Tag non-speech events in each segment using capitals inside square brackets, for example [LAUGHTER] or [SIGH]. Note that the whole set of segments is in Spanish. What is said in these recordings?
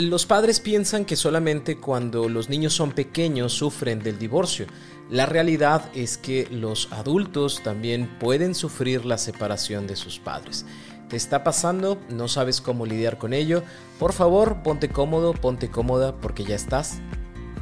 Los padres piensan que solamente cuando los niños son pequeños sufren del divorcio. La realidad es que los adultos también pueden sufrir la separación de sus padres. ¿Te está pasando? ¿No sabes cómo lidiar con ello? Por favor, ponte cómodo, ponte cómoda porque ya estás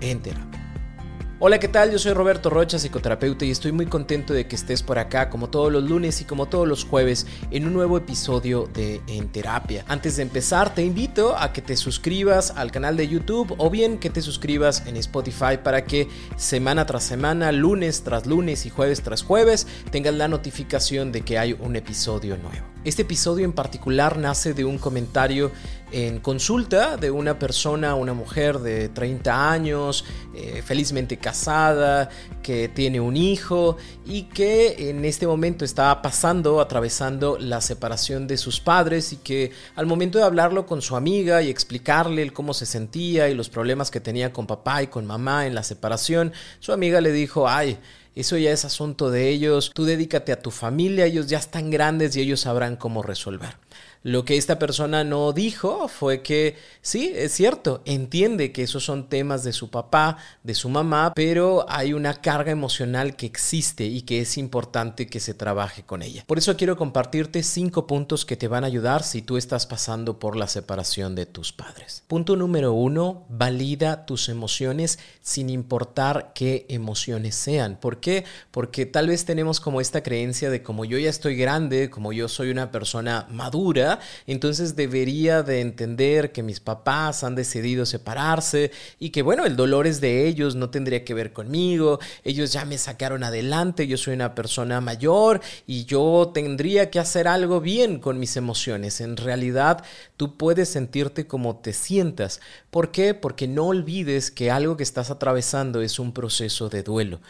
en terapia. Hola, ¿qué tal? Yo soy Roberto Rocha, psicoterapeuta, y estoy muy contento de que estés por acá, como todos los lunes y como todos los jueves, en un nuevo episodio de En Terapia. Antes de empezar, te invito a que te suscribas al canal de YouTube o bien que te suscribas en Spotify para que semana tras semana, lunes tras lunes y jueves tras jueves, tengas la notificación de que hay un episodio nuevo. Este episodio en particular nace de un comentario en consulta de una persona, una mujer de 30 años, eh, felizmente casada, que tiene un hijo y que en este momento estaba pasando, atravesando la separación de sus padres y que al momento de hablarlo con su amiga y explicarle cómo se sentía y los problemas que tenía con papá y con mamá en la separación, su amiga le dijo, ay, eso ya es asunto de ellos. Tú dedícate a tu familia, ellos ya están grandes y ellos sabrán cómo resolver. Lo que esta persona no dijo fue que sí, es cierto, entiende que esos son temas de su papá, de su mamá, pero hay una carga emocional que existe y que es importante que se trabaje con ella. Por eso quiero compartirte cinco puntos que te van a ayudar si tú estás pasando por la separación de tus padres. Punto número uno, valida tus emociones sin importar qué emociones sean. ¿Por qué? Porque tal vez tenemos como esta creencia de como yo ya estoy grande, como yo soy una persona madura, entonces debería de entender que mis papás han decidido separarse y que bueno, el dolor es de ellos, no tendría que ver conmigo, ellos ya me sacaron adelante, yo soy una persona mayor y yo tendría que hacer algo bien con mis emociones. En realidad, tú puedes sentirte como te sientas. ¿Por qué? Porque no olvides que algo que estás atravesando es un proceso de duelo.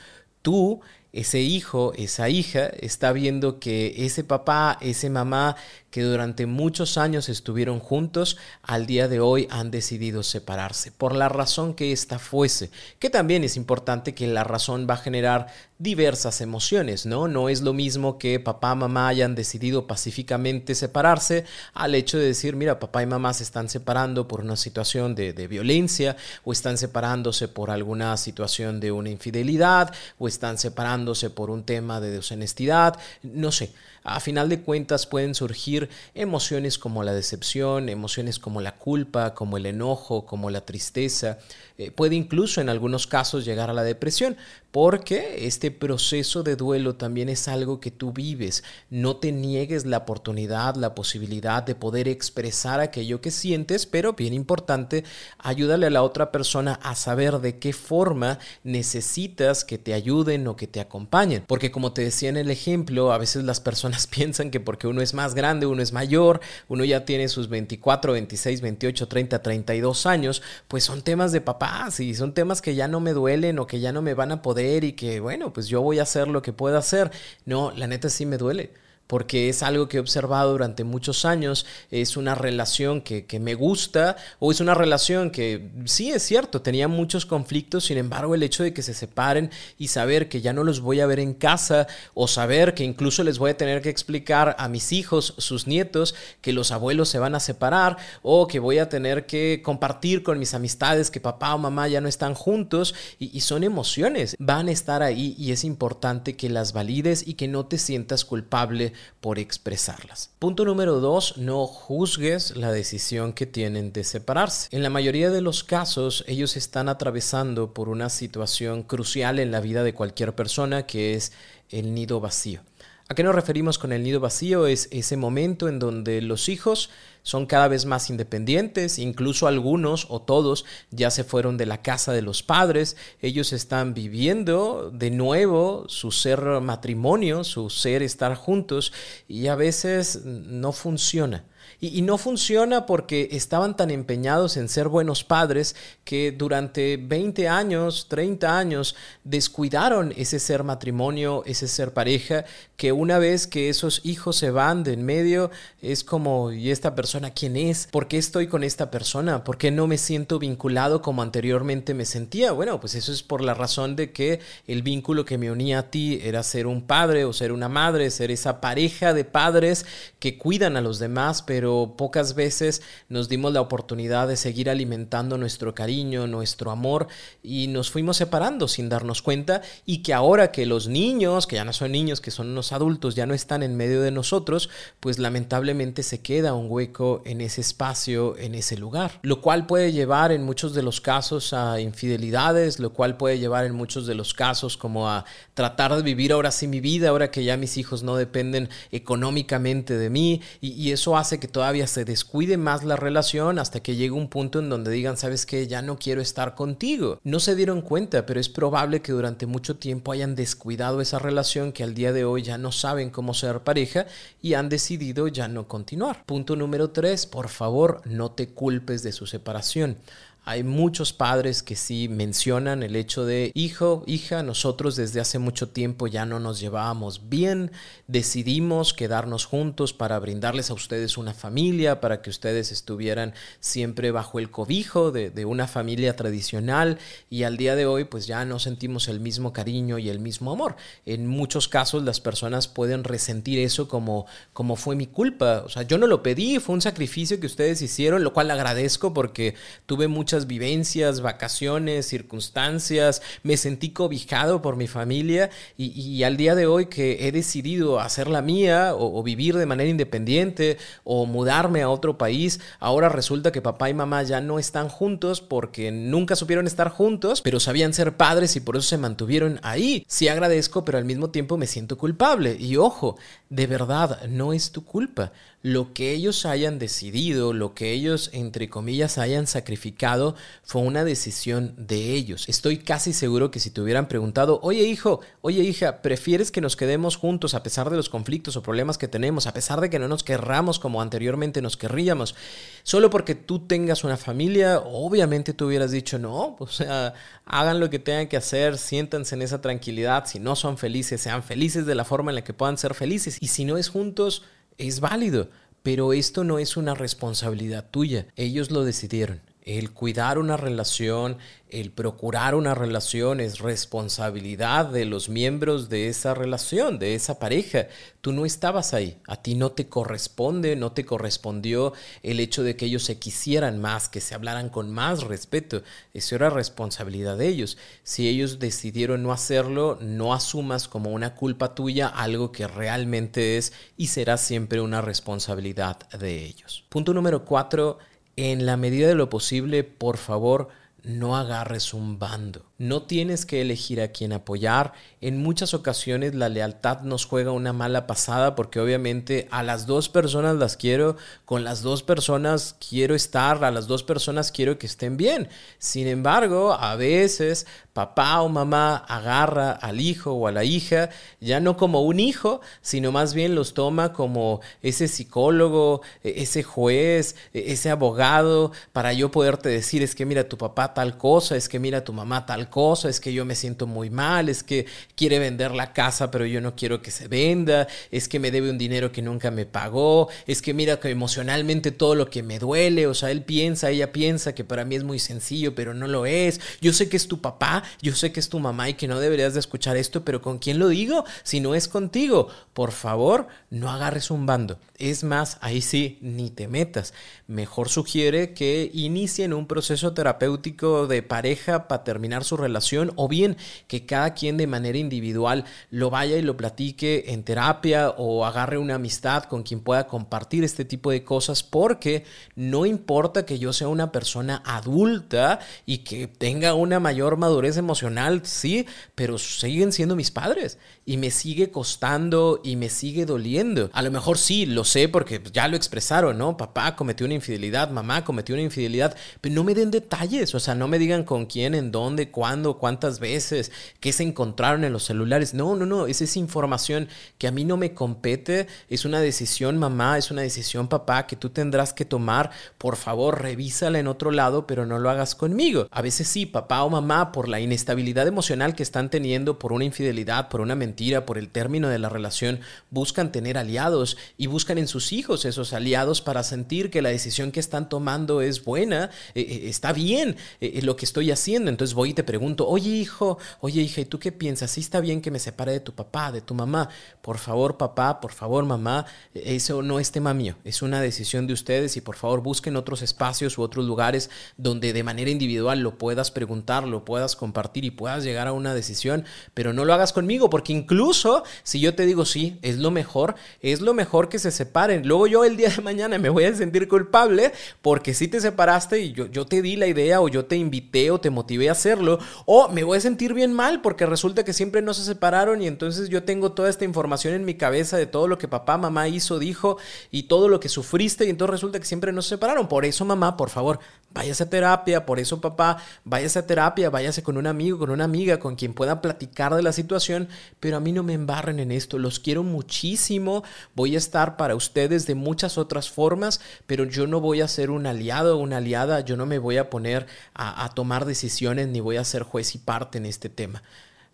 Tú ese hijo, esa hija, está viendo que ese papá, ese mamá que durante muchos años estuvieron juntos, al día de hoy han decidido separarse, por la razón que ésta fuese, que también es importante que la razón va a generar diversas emociones, ¿no? No es lo mismo que papá, mamá hayan decidido pacíficamente separarse al hecho de decir, mira, papá y mamá se están separando por una situación de, de violencia, o están separándose por alguna situación de una infidelidad, o están separándose por un tema de deshonestidad, no sé. A final de cuentas pueden surgir emociones como la decepción, emociones como la culpa, como el enojo, como la tristeza. Eh, puede incluso en algunos casos llegar a la depresión, porque este proceso de duelo también es algo que tú vives. No te niegues la oportunidad, la posibilidad de poder expresar aquello que sientes, pero bien importante, ayúdale a la otra persona a saber de qué forma necesitas que te ayuden o que te acompañen. Porque como te decía en el ejemplo, a veces las personas [LAUGHS] piensan que porque uno es más grande, uno es mayor, uno ya tiene sus 24, 26, 28, 30, 32 años, pues son temas de papás y son temas que ya no me duelen o que ya no me van a poder y que, bueno, pues yo voy a hacer lo que pueda hacer. No, la neta sí me duele porque es algo que he observado durante muchos años, es una relación que, me gusta o es una relación que sí es cierto, tenía muchos conflictos, sin embargo el hecho de que se separen y saber que ya no los voy a ver en casa o saber que incluso les voy a tener que explicar a mis hijos, sus nietos, que los abuelos se van a separar o que voy a tener que compartir con mis amistades que papá o mamá ya no están juntos y, y son emociones, van a estar ahí y es importante que las valides y que no te sientas culpable por expresarlas. Punto número dos, no juzgues la decisión que tienen de separarse. En la mayoría de los casos, ellos están atravesando por una situación crucial en la vida de cualquier persona que es el nido vacío. ¿A qué nos referimos con el nido vacío? Es ese momento en donde los hijos son cada vez más independientes, incluso algunos o todos ya se fueron de la casa de los padres, ellos están viviendo de nuevo su ser matrimonio, su ser estar juntos y a veces no funciona. Y, no funciona porque estaban tan empeñados en ser buenos padres que durante 20 años, 30 años, descuidaron ese ser matrimonio, ese ser pareja, que una vez que esos hijos se van de en medio, es como, ¿y esta persona quién es? ¿Por qué estoy con esta persona? ¿Por qué no me siento vinculado como anteriormente me sentía? Bueno, pues eso es por la razón de que el vínculo que me unía a ti era ser un padre o ser una madre, ser esa pareja de padres que cuidan a los demás, pero pocas veces nos dimos la oportunidad de seguir alimentando nuestro cariño, nuestro amor y nos fuimos separando sin darnos cuenta y que ahora que los niños, que ya no son niños, que son unos adultos, ya no están en medio de nosotros, pues lamentablemente se queda un hueco en ese espacio, en ese lugar, lo cual puede llevar en muchos de los casos a infidelidades, lo cual puede llevar en muchos de los casos como a tratar de vivir ahora sí mi vida, ahora que ya mis hijos no dependen económicamente de mí y, eso hace que todavía se descuide más la relación hasta que llegue un punto en donde digan, sabes que ya no quiero estar contigo. No se dieron cuenta, pero es probable que durante mucho tiempo hayan descuidado esa relación que al día de hoy ya no saben cómo ser pareja y han decidido ya no continuar. Punto número tres, por favor, no te culpes de su separación. Hay muchos padres que sí mencionan el hecho de, hijo, hija, nosotros desde hace mucho tiempo ya no nos llevábamos bien, decidimos quedarnos juntos para brindarles a ustedes una familia, para que ustedes estuvieran siempre bajo el cobijo de, una familia tradicional y al día de hoy pues ya no sentimos el mismo cariño y el mismo amor. En muchos casos las personas pueden resentir eso como, como fue mi culpa, o sea, yo no lo pedí, fue un sacrificio que ustedes hicieron, lo cual agradezco porque tuve mucho muchas vivencias, vacaciones, circunstancias, me sentí cobijado por mi familia y, al día de hoy que he decidido hacer la mía o, vivir de manera independiente o mudarme a otro país, ahora resulta que papá y mamá ya no están juntos porque nunca supieron estar juntos, pero sabían ser padres y por eso se mantuvieron ahí. Sí agradezco, pero al mismo tiempo me siento culpable. Y ojo, de verdad, no es tu culpa. Lo que ellos hayan decidido, lo que ellos, entre comillas, hayan sacrificado, fue una decisión de ellos. Estoy casi seguro que si te hubieran preguntado, oye hijo, oye hija, ¿prefieres que nos quedemos juntos a pesar de los conflictos o problemas que tenemos, a pesar de que no nos querramos como anteriormente nos querríamos, solo porque tú tengas una familia? Obviamente tú hubieras dicho, no, o sea, hagan lo que tengan que hacer, siéntanse en esa tranquilidad, si no son felices, sean felices de la forma en la que puedan ser felices y si no es juntos, es válido. Pero esto no es una responsabilidad tuya. Ellos lo decidieron. El cuidar una relación, el procurar una relación es responsabilidad de los miembros de esa relación, de esa pareja. Tú no estabas ahí, a ti no te corresponde, no te correspondió el hecho de que ellos se quisieran más, que se hablaran con más respeto. Eso era responsabilidad de ellos. Si ellos decidieron no hacerlo, no asumas como una culpa tuya algo que realmente es y será siempre una responsabilidad de ellos. Punto número cuatro, en la medida de lo posible, por favor, no agarres un bando. No tienes que elegir a quién apoyar. En muchas ocasiones la lealtad nos juega una mala pasada porque obviamente a las dos personas las quiero, con las dos personas quiero estar, a las dos personas quiero que estén bien. Sin embargo, a veces papá o mamá agarra al hijo o a la hija ya no como un hijo, sino más bien los toma como ese psicólogo, e-, ese juez, e-, ese abogado para yo poderte decir es que mira tu papá tal cosa, es que mira tu mamá tal cosa, es que yo me siento muy mal, es que quiere vender la casa pero yo no quiero que se venda, es que me debe un dinero que nunca me pagó, es que mira que emocionalmente todo lo que me duele, o sea, él piensa, ella piensa que para mí es muy sencillo, pero no lo es. Yo sé que es tu papá, yo sé que es tu mamá y que no deberías de escuchar esto, pero ¿con quién lo digo? Si no es contigo, por favor, no agarres un bando. Es más, ahí sí, ni te metas. Mejor sugiere que inicien un proceso terapéutico de pareja para terminar su relación o bien que cada quien de manera individual lo vaya y lo platique en terapia o agarre una amistad con quien pueda compartir este tipo de cosas porque no importa que yo sea una persona adulta y que tenga una mayor madurez emocional, sí, pero siguen siendo mis padres y me sigue costando y me sigue doliendo. A lo mejor sí, lo sé porque ya lo expresaron, ¿no? Papá cometió una infidelidad, mamá cometió una infidelidad, pero no me den detalles, o sea, no me digan con quién, en dónde, cuándo, cuántas veces, qué se encontraron en los celulares. No, no, no, esa es información que a mí no me compete, es una decisión mamá, es una decisión papá que tú tendrás que tomar. Por favor, revísala en otro lado, pero no lo hagas conmigo. A veces sí, papá o mamá, por la inestabilidad emocional que están teniendo, por una infidelidad, por una mentira, por el término de la relación, buscan tener aliados y buscan en sus hijos esos aliados para sentir que la decisión que están tomando es buena, eh, eh, está bien. eh, lo que estoy haciendo. Entonces voy y te pregunto, oye hijo, oye hija, ¿y tú qué piensas? ¿Sí está bien que me separe de tu papá, de tu mamá? Por favor papá, por favor mamá, eso no es tema mío, es una decisión de ustedes y por favor busquen otros espacios u otros lugares donde de manera individual lo puedas preguntar, lo puedas compartir y puedas llegar a una decisión, pero no lo hagas conmigo, porque incluso si yo te digo sí, es lo mejor, es lo mejor que se separen. Luego yo el día de mañana me voy a sentir culpable porque si te separaste y yo, yo te di la idea o yo te invité o te motivé a hacerlo, o me voy a sentir bien mal porque resulta que siempre no se separaron y entonces yo tengo toda esta información en mi cabeza de todo lo que papá, mamá hizo, dijo y todo lo que sufriste y entonces resulta que siempre no se separaron. Por eso mamá, por favor, váyase a terapia, por eso papá, váyase a terapia, váyase con un amigo, con una amiga, con quien pueda platicar de la situación, pero a mí no me embarren en esto, los quiero muchísimo, voy a estar para ustedes de muchas otras formas, pero yo no voy a ser un aliado o una aliada, yo no me voy a poner a, a tomar decisiones ni voy a ser juez y parte en este tema.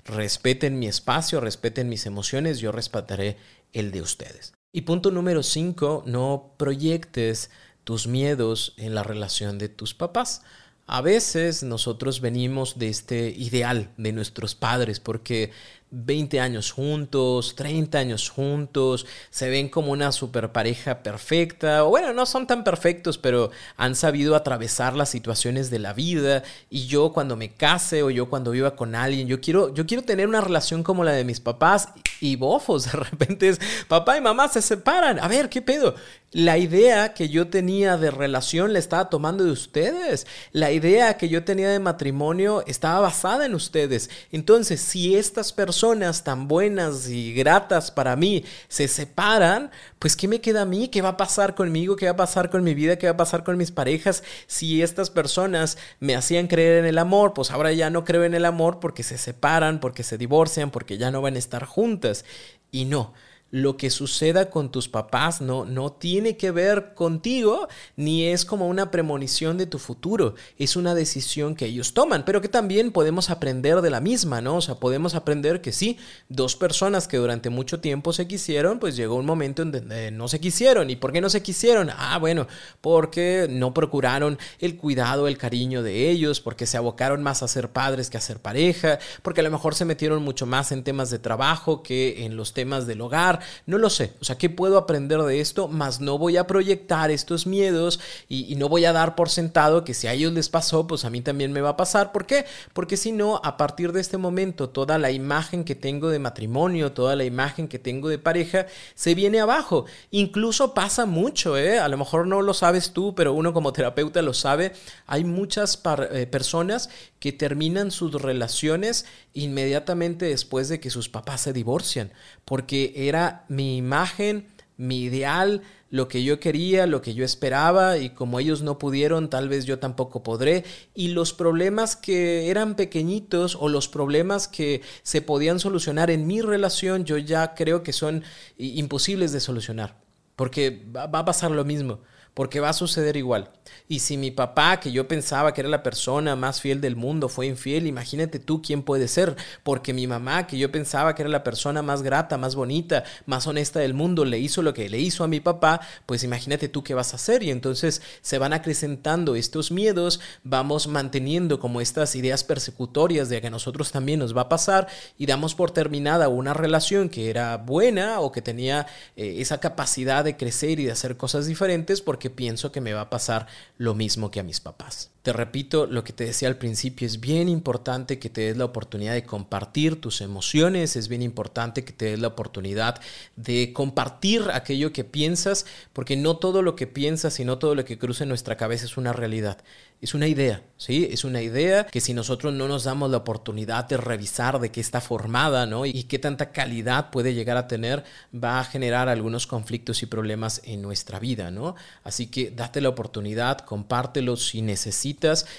Respeten mi espacio, respeten mis emociones, yo respetaré el de ustedes. Y punto número 5, no proyectes tus miedos en la relación de tus papás. A veces nosotros venimos de este ideal de nuestros padres porque 20 años juntos, 30 años juntos, se ven como una super pareja perfecta, o bueno, no son tan perfectos, pero han sabido atravesar las situaciones de la vida y yo cuando me case o yo cuando viva con alguien, yo quiero yo quiero tener una relación como la de mis papás y bofos, [LAUGHS] de repente es papá y mamá se separan. A ver, ¿qué pedo? La idea que yo tenía de relación la estaba tomando de ustedes. La idea que yo tenía de matrimonio estaba basada en ustedes. Entonces, si estas personas tan buenas y gratas para mí se separan, pues ¿qué me queda a mí? ¿Qué va a pasar conmigo? ¿Qué va a pasar con mi vida? ¿Qué va a pasar con mis parejas? Si estas personas me hacían creer en el amor, pues ahora ya no creo en el amor porque se separan, porque se divorcian, porque ya no van a estar juntas. Y no, lo que suceda con tus papás no, no tiene que ver contigo, ni es como una premonición de tu futuro, es una decisión que ellos toman, pero que también podemos aprender de la misma, ¿no? O sea, podemos aprender que sí, dos personas que durante mucho tiempo se quisieron, pues llegó un momento en donde no se quisieron. ¿Y por qué no se quisieron? Ah, bueno, porque no procuraron el cuidado, el cariño de ellos, porque se abocaron más a ser padres que a ser pareja, porque a lo mejor se metieron mucho más en temas de trabajo que en los temas del hogar no lo sé. O sea, ¿qué puedo aprender de esto? Más no voy a proyectar estos miedos y, no voy a dar por sentado que si a ellos les pasó, pues a mí también me va a pasar. ¿Por qué? Porque si no, a partir de este momento, toda la imagen que tengo de matrimonio, toda la imagen que tengo de pareja, se viene abajo. Incluso pasa mucho, ¿eh? A lo mejor no lo sabes tú, pero uno como terapeuta lo sabe. Hay muchas eh, personas que terminan sus relaciones inmediatamente después de que sus papás se divorcian, porque era mi imagen, mi ideal, lo que yo quería, lo que yo esperaba y como ellos no pudieron, tal vez yo tampoco podré. Y los problemas que eran pequeñitos o los problemas que se podían solucionar en mi relación, yo ya creo que son imposibles de solucionar, porque va a pasar lo mismo porque va a suceder igual. Y si mi papá, que yo pensaba que era la persona más fiel del mundo, fue infiel, imagínate tú quién puede ser, porque mi mamá, que yo pensaba que era la persona más grata, más bonita, más honesta del mundo, le hizo lo que le hizo a mi papá, pues imagínate tú qué vas a hacer. Y entonces se van acrecentando estos miedos, vamos manteniendo como estas ideas persecutorias de que a nosotros también nos va a pasar y damos por terminada una relación que era buena o que tenía eh, esa capacidad de crecer y de hacer cosas diferentes porque pienso que me va a pasar lo mismo que a mis papás. Te repito lo que te decía al principio, es bien importante que te des la oportunidad de compartir tus emociones, es bien importante que te des la oportunidad de compartir aquello que piensas, porque no todo lo que piensas y no todo lo que cruza en nuestra cabeza es una realidad, es una idea, ¿sí? Es una idea que si nosotros no nos damos la oportunidad de revisar de qué está formada, ¿no? Y qué tanta calidad puede llegar a tener, va a generar algunos conflictos y problemas en nuestra vida, ¿no? Así que date la oportunidad, compártelo si necesitas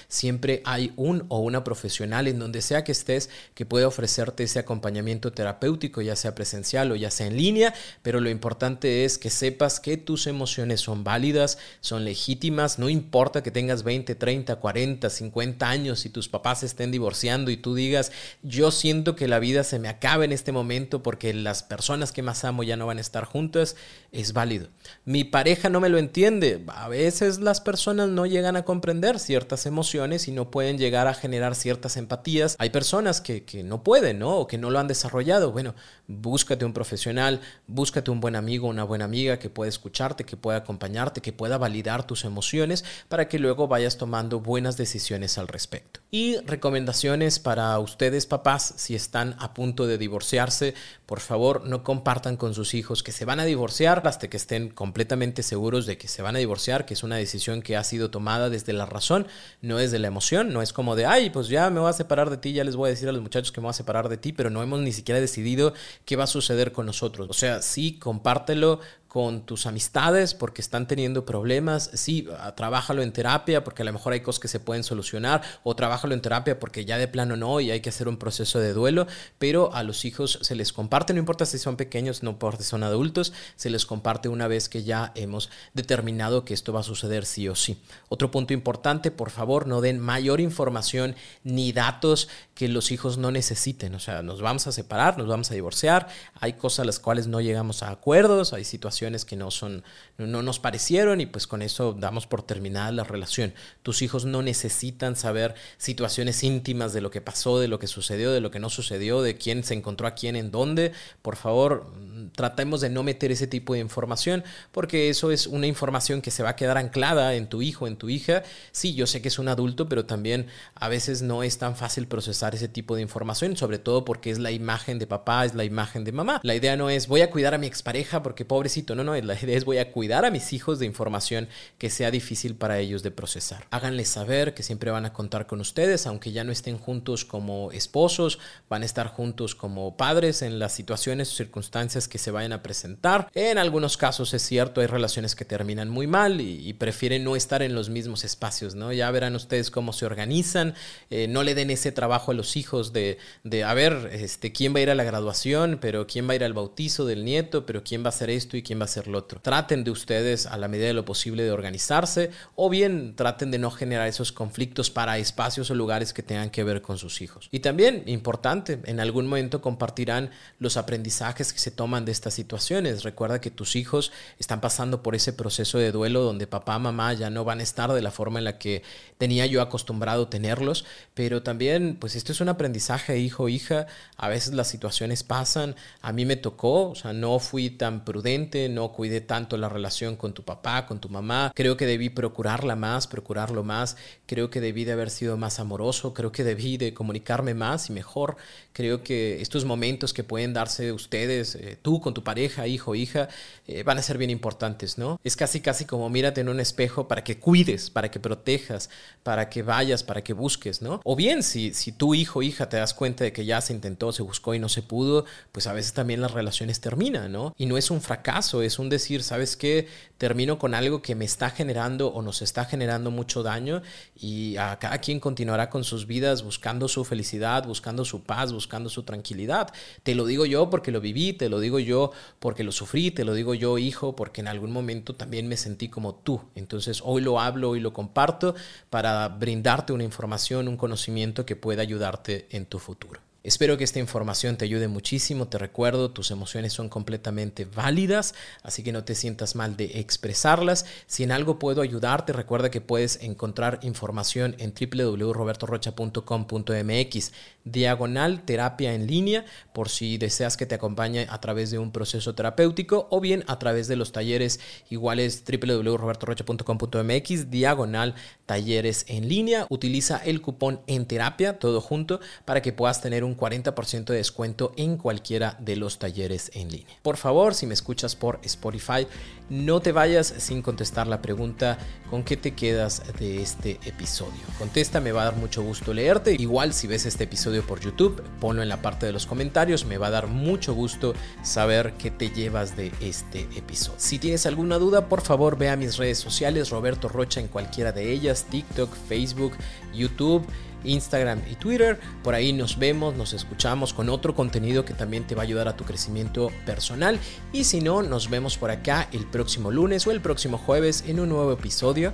siempre hay un o una profesional en donde sea que estés que puede ofrecerte ese acompañamiento terapéutico, ya sea presencial o ya sea en línea, pero lo importante es que sepas que tus emociones son válidas, son legítimas, no importa que tengas 20, 30, 40, 50 años y tus papás estén divorciando y tú digas, yo siento que la vida se me acaba en este momento porque las personas que más amo ya no van a estar juntas, es válido. Mi pareja no me lo entiende. A veces las personas no llegan a comprender ciertas emociones y no pueden llegar a generar ciertas empatías. Hay personas que, que no pueden, ¿no? O que no lo han desarrollado. Bueno, búscate un profesional, búscate un buen amigo, una buena amiga que pueda escucharte, que pueda acompañarte, que pueda validar tus emociones para que luego vayas tomando buenas decisiones al respecto. Y recomendaciones para ustedes papás si están a punto de divorciarse, por favor no compartan con sus hijos que se van a divorciar hasta que estén completamente seguros de que se van a divorciar, que es una decisión que ha sido tomada desde la razón, no desde la emoción, no es como de, ay, pues ya me voy a separar de ti, ya les voy a decir a los muchachos que me voy a separar de ti, pero no hemos ni siquiera decidido qué va a suceder con nosotros. O sea, sí, compártelo con tus amistades porque están teniendo problemas, sí, ah, trabájalo en terapia porque a lo mejor hay cosas que se pueden solucionar o trabájalo en terapia porque ya de plano no y hay que hacer un proceso de duelo, pero a los hijos se les comparte, no importa si son pequeños, no importa si son adultos, se les comparte una vez que ya hemos determinado que esto va a suceder sí o sí. Otro punto importante, por favor, no den mayor información ni datos que los hijos no necesiten, o sea, nos vamos a separar, nos vamos a divorciar, hay cosas a las cuales no llegamos a acuerdos, hay situaciones que no son, no nos parecieron y pues con eso damos por terminada la relación. Tus hijos no necesitan saber situaciones íntimas de lo que pasó, de lo que sucedió, de lo que no sucedió, de quién se encontró a quién en dónde. Por favor, tratemos de no meter ese tipo de información porque eso es una información que se va a quedar anclada en tu hijo, en tu hija. Sí, yo sé que es un adulto, pero también a veces no es tan fácil procesar ese tipo de información, sobre todo porque es la imagen de papá, es la imagen de mamá. La idea no es voy a cuidar a mi expareja porque pobrecito no, no, la idea es voy a cuidar a mis hijos de información que sea difícil para ellos de procesar. Háganles saber que siempre van a contar con ustedes, aunque ya no estén juntos como esposos, van a estar juntos como padres en las situaciones o circunstancias que se vayan a presentar. En algunos casos es cierto, hay relaciones que terminan muy mal y, prefieren no estar en los mismos espacios, ¿no? Ya verán ustedes cómo se organizan, eh, no le den ese trabajo a los hijos de, de, a ver, este, quién va a ir a la graduación, pero quién va a ir al bautizo del nieto, pero quién va a hacer esto y quién va a hacer lo otro. Traten de ustedes a la medida de lo posible de organizarse o bien traten de no generar esos conflictos para espacios o lugares que tengan que ver con sus hijos. Y también, importante, en algún momento compartirán los aprendizajes que se toman de estas situaciones. Recuerda que tus hijos están pasando por ese proceso de duelo donde papá, mamá ya no van a estar de la forma en la que tenía yo acostumbrado tenerlos, pero también, pues esto es un aprendizaje, hijo, hija. A veces las situaciones pasan. A mí me tocó, o sea, no fui tan prudente, no cuidé tanto la relación con tu papá, con tu mamá. Creo que debí procurarla más, procurarlo más. Creo que debí de haber sido más amoroso. Creo que debí de comunicarme más y mejor. Creo que estos momentos que pueden darse ustedes, eh, tú con tu pareja, hijo, hija, eh, van a ser bien importantes, ¿no? Es casi, casi como mírate en un espejo para que cuides, para que protejas, para que vayas, para que busques, ¿no? O bien, si, si tu hijo, hija, te das cuenta de que ya se intentó, se buscó y no se pudo, pues a veces también las relaciones terminan, ¿no? Y no es un fracaso es un decir, ¿sabes qué? Termino con algo que me está generando o nos está generando mucho daño y a cada quien continuará con sus vidas buscando su felicidad, buscando su paz, buscando su tranquilidad. Te lo digo yo porque lo viví, te lo digo yo porque lo sufrí, te lo digo yo, hijo, porque en algún momento también me sentí como tú. Entonces hoy lo hablo, y lo comparto para brindarte una información, un conocimiento que pueda ayudarte en tu futuro. Espero que esta información te ayude muchísimo. Te recuerdo, tus emociones son completamente válidas, así que no te sientas mal de expresarlas. Si en algo puedo ayudarte, recuerda que puedes encontrar información en www.robertorocha.com.mx, diagonal terapia en línea, por si deseas que te acompañe a través de un proceso terapéutico o bien a través de los talleres iguales www.robertorocha.com.mx, diagonal talleres en línea. Utiliza el cupón en terapia, todo junto, para que puedas tener un 40% de descuento en cualquiera de los talleres en línea. Por favor, si me escuchas por Spotify, no te vayas sin contestar la pregunta ¿con qué te quedas de este episodio? Contesta, me va a dar mucho gusto leerte. Igual si ves este episodio por YouTube, ponlo en la parte de los comentarios, me va a dar mucho gusto saber qué te llevas de este episodio. Si tienes alguna duda, por favor ve a mis redes sociales, Roberto Rocha en cualquiera de ellas, TikTok, Facebook, YouTube Instagram y Twitter. Por ahí nos vemos, nos escuchamos con otro contenido que también te va a ayudar a tu crecimiento personal. Y si no, nos vemos por acá el próximo lunes o el próximo jueves en un nuevo episodio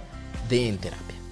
de En Terapia.